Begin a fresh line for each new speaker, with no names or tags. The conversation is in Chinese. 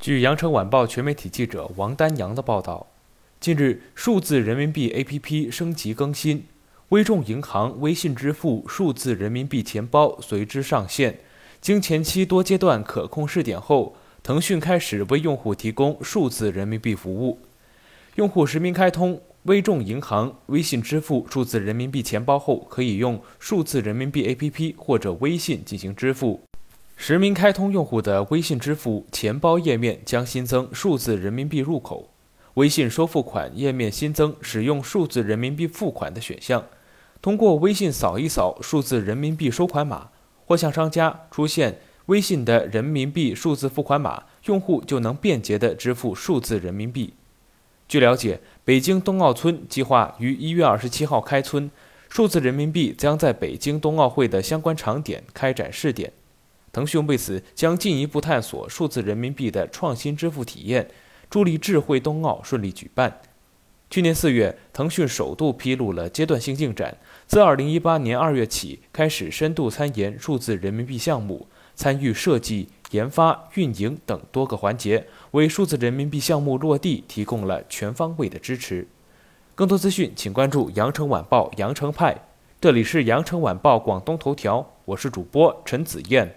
据《羊城晚报》全媒体记者王丹阳的报道，近日数字人民币 APP 升级更新，微众银行微信支付数字人民币钱包随之上线。经前期多阶段可控试点后，腾讯开始为用户提供数字人民币服务。用户实名开通微众银行微信支付数字人民币钱包后，可以用数字人民币 APP 或者微信进行支付。实名开通用户的微信支付钱包页面将新增数字人民币入口，微信收付款页面新增使用数字人民币付款的选项。通过微信扫一扫数字人民币收款码，或向商家出现微信的人民币数字付款码，用户就能便捷地支付数字人民币。据了解，北京冬奥村计划于一月二十七号开村，数字人民币将在北京冬奥会的相关场点开展试点。腾讯为此将进一步探索数字人民币的创新支付体验，助力智慧冬奥顺利举办。去年四月，腾讯首度披露了阶段性进展，自二零一八年二月起开始深度参研数字人民币项目，参与设计、研发、运营等多个环节，为数字人民币项目落地提供了全方位的支持。更多资讯，请关注羊城晚报羊城派。这里是羊城晚报广东头条，我是主播陈子燕。